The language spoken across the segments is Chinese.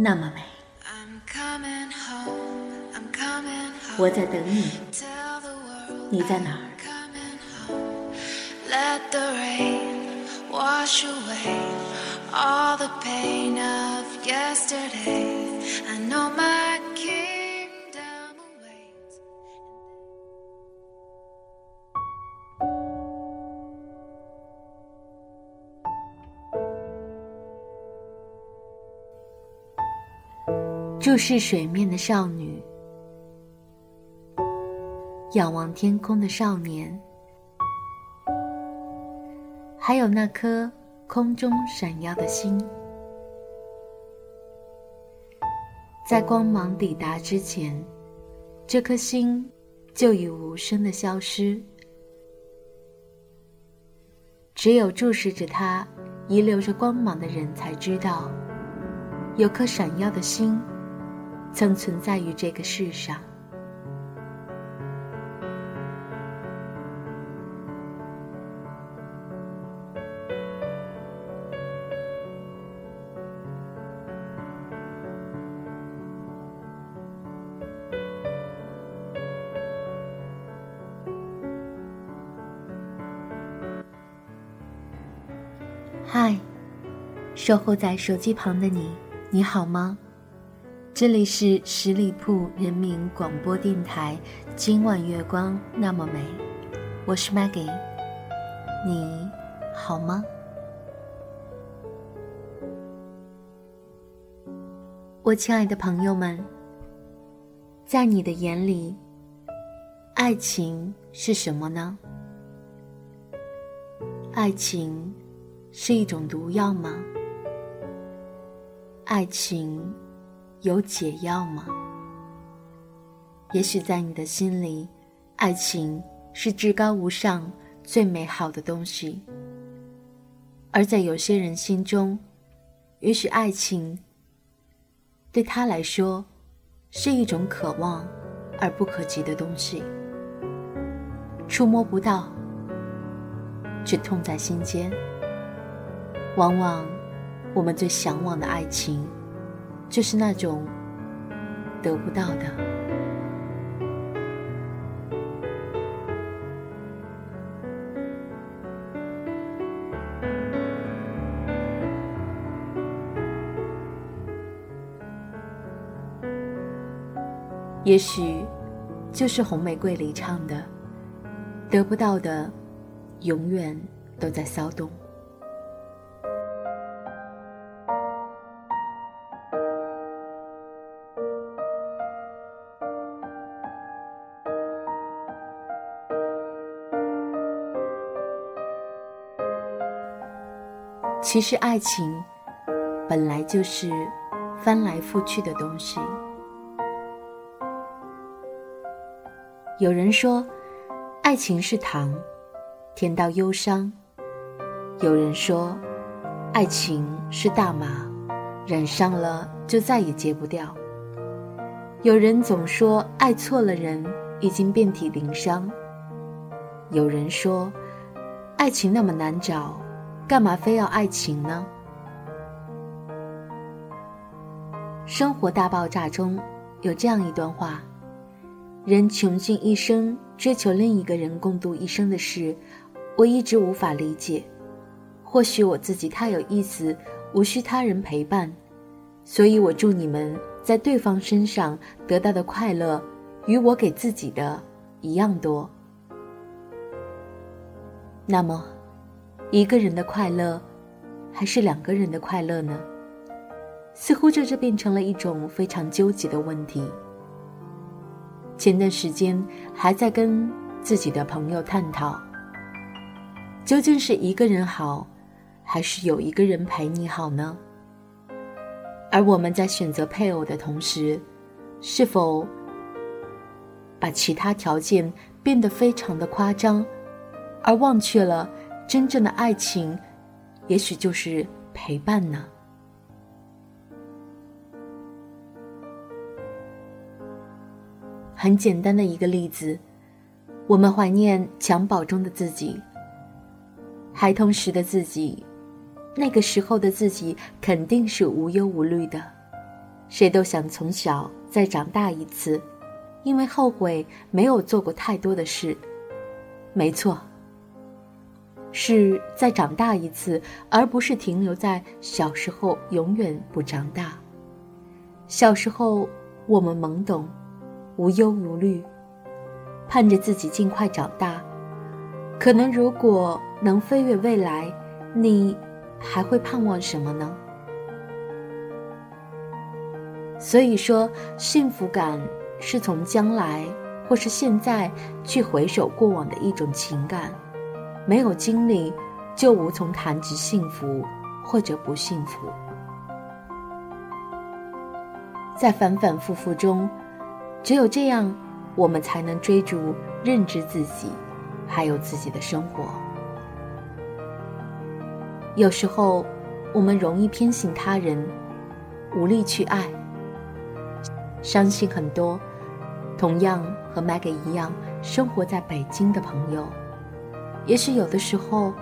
那么美，I'm coming home. I'm coming home. 我在等你，Tell the world 你在哪儿？注视水面的少女，仰望天空的少年，还有那颗空中闪耀的星，在光芒抵达之前，这颗星就已无声的消失。只有注视着它遗留着光芒的人才知道，有颗闪耀的星。曾存在于这个世上。嗨，守候在手机旁的你，你好吗？这里是十里铺人民广播电台，今晚月光那么美，我是 Maggie，你好吗？我亲爱的朋友们，在你的眼里，爱情是什么呢？爱情是一种毒药吗？爱情有解药吗？也许在你的心里，爱情是至高无上、最美好的东西；而在有些人心中，也许爱情对他来说是一种渴望而不可及的东西，触摸不到，却痛在心间。往往，我们最向往的爱情。就是那种得不到的。也许，就是红玫瑰里唱的：“得不到的，永远都在骚动。”其实，爱情本来就是翻来覆去的东西。有人说，爱情是糖，甜到忧伤；有人说，爱情是大麻，染上了就再也戒不掉。有人总说，爱错了人，已经遍体鳞伤。有人说，爱情那么难找。干嘛非要爱情呢？生活大爆炸中有这样一段话：人穷尽一生追求另一个人共度一生的事，我一直无法理解。或许我自己太有意思，无需他人陪伴，所以我祝你们在对方身上得到的快乐，与我给自己的一样多。那么。一个人的快乐，还是两个人的快乐呢？似乎这就变成了一种非常纠结的问题。前段时间还在跟自己的朋友探讨，究竟是一个人好，还是有一个人陪你好呢？而我们在选择配偶的同时，是否把其他条件变得非常的夸张，而忘却了真正的爱情，也许就是陪伴呢？很简单的一个例子，我们怀念襁褓中的自己，孩童时的自己，那个时候的自己肯定是无忧无虑的，谁都想从小再长大一次，因为后悔没有做过太多的事。没错，是再长大一次，而不是停留在小时候永远不长大。小时候我们懵懂。无忧无虑，盼着自己尽快长大。可能如果能飞越未来，你还会盼望什么呢？所以说，幸福感是从将来或是现在去回首过往的一种情感。没有经历，就无从谈及幸福或者不幸福。在反反复复中。只有这样，我们才能追逐、认知自己，还有自己的生活。有时候，我们容易偏信他人，无力去爱，伤心很多。同样和 Maggie 一样生活在北京的朋友，也许有的时候，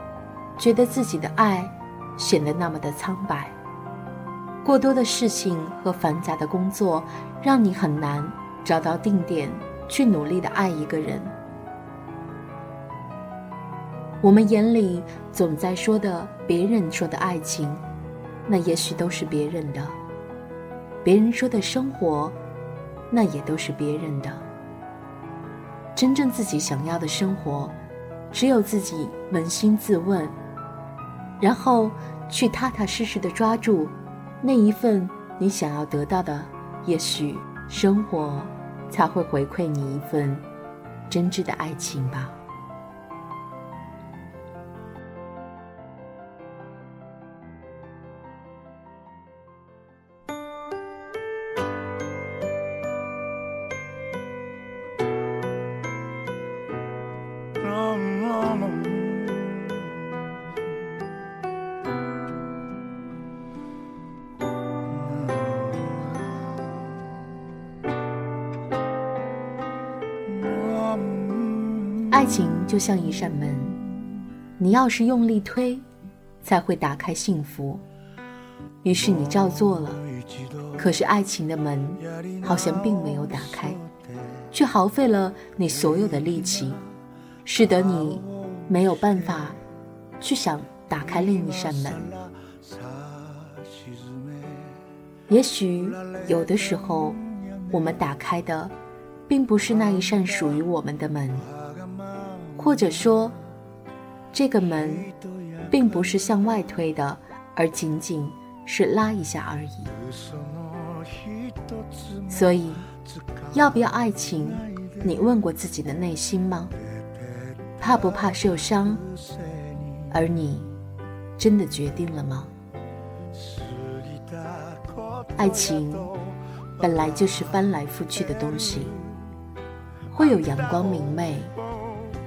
觉得自己的爱显得那么的苍白。过多的事情和繁杂的工作，让你很难。找到定点，去努力的爱一个人。我们眼里总在说的别人说的爱情，那也许都是别人的；别人说的生活，那也都是别人的。真正自己想要的生活，只有自己扪心自问，然后去踏踏实实的抓住那一份你想要得到的，也许生活。才会回馈你一份真挚的爱情吧。爱情就像一扇门，你要是用力推，才会打开幸福。于是你照做了，可是爱情的门好像并没有打开，却耗费了你所有的力气，使得你没有办法去想打开另一扇门。也许有的时候，我们打开的，并不是那一扇属于我们的门。或者说，这个门并不是向外推的，而仅仅是拉一下而已。所以，要不要爱情？你问过自己的内心吗？怕不怕受伤？而你真的决定了吗？爱情本来就是翻来覆去的东西，会有阳光明媚。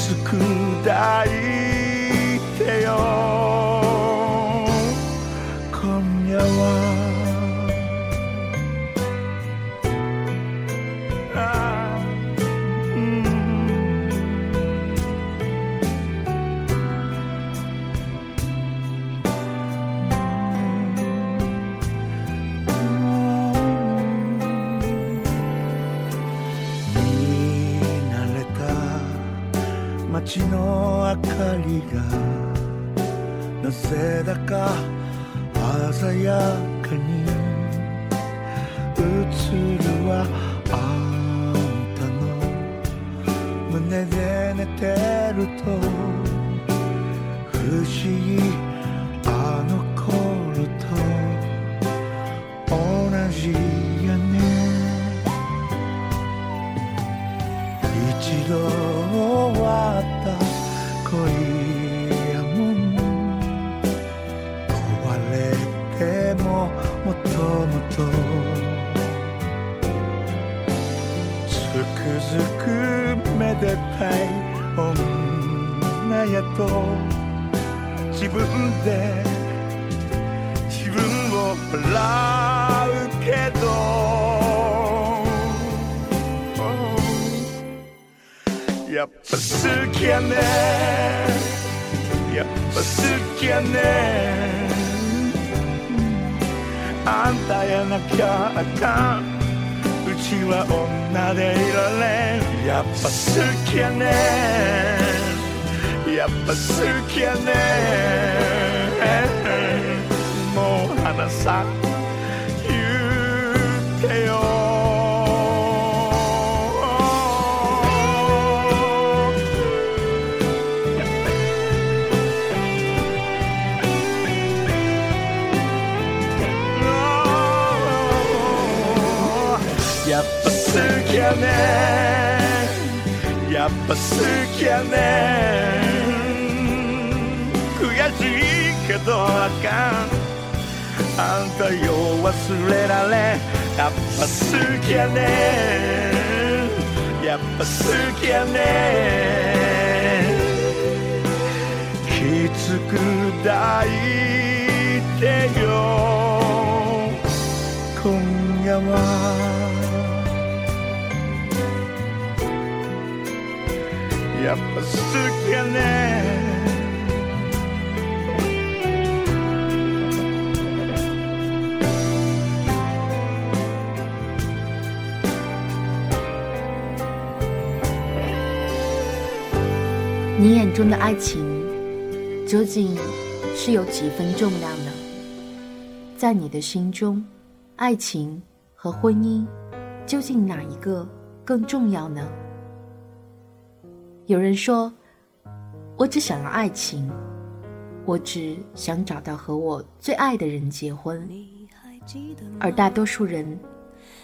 つくいてよ。街の明かりがなぜだか鮮やかに映るはあんたの胸で寝てると不思議恋やもん壊れてももともとつくづくめでたい女やと自分で自分を笑うけどやっぱ好きやねやっぱ好きやねあんたやなきゃあかん。うちは女でいられん。やっぱ好きやねやっぱ好きやねもう離さ言やねやっぱ好きやね悔しいけどあかん。あんたよう忘れられやっぱ好きやねやっぱ好きやねきつく抱いてよ。今夜はやっぱ好きやね你眼中的爱情，究竟是有几分重量呢？在你的心中，爱情和婚姻，究竟哪一个更重要呢？ 有人说，我只想要爱情，我只想找到和我最爱的人结婚，而大多数人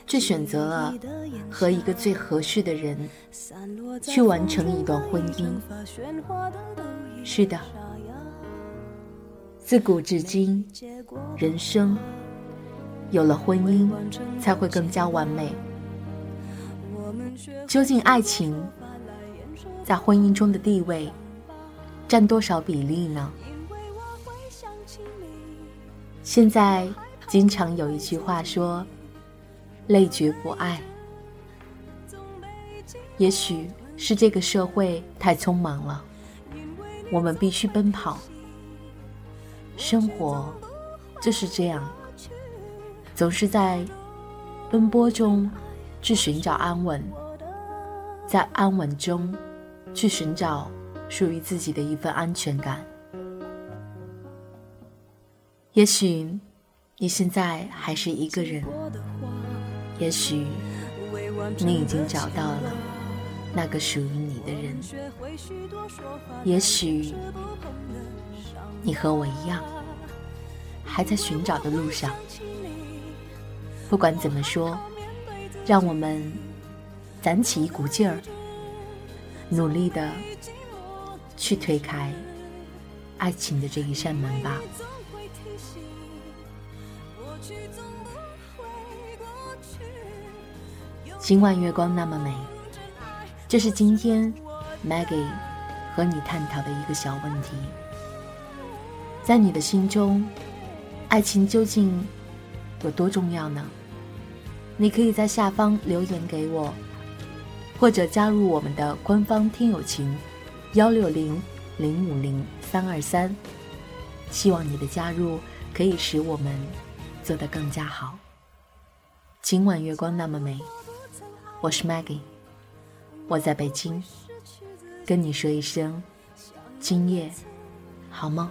却选择了和一个最合适的人去完成一段婚姻。是的，自古至今，人生有了婚姻才会更加完美。究竟爱情在婚姻中的地位占多少比例呢？现在经常有一句话说：“累觉不爱。”也许是这个社会太匆忙了，我们必须奔跑。生活就是这样，总是在奔波中去寻找安稳，在安稳中去寻找属于自己的一份安全感。也许你现在还是一个人，也许你已经找到了那个属于你的人，也许你和我一样，还在寻找的路上。不管怎么说，让我们攒起一股劲儿，努力的去推开爱情的这一扇门吧。今晚月光那么美，这是今天 Maggie 和你探讨的一个小问题。在你的心中，爱情究竟有多重要呢？你可以在下方留言给我，或者加入我们的官方听友群幺六零零五零三二三。希望你的加入可以使我们做得更加好。今晚月光那么美，我是 Maggie，我在北京，跟你说一声今夜好梦。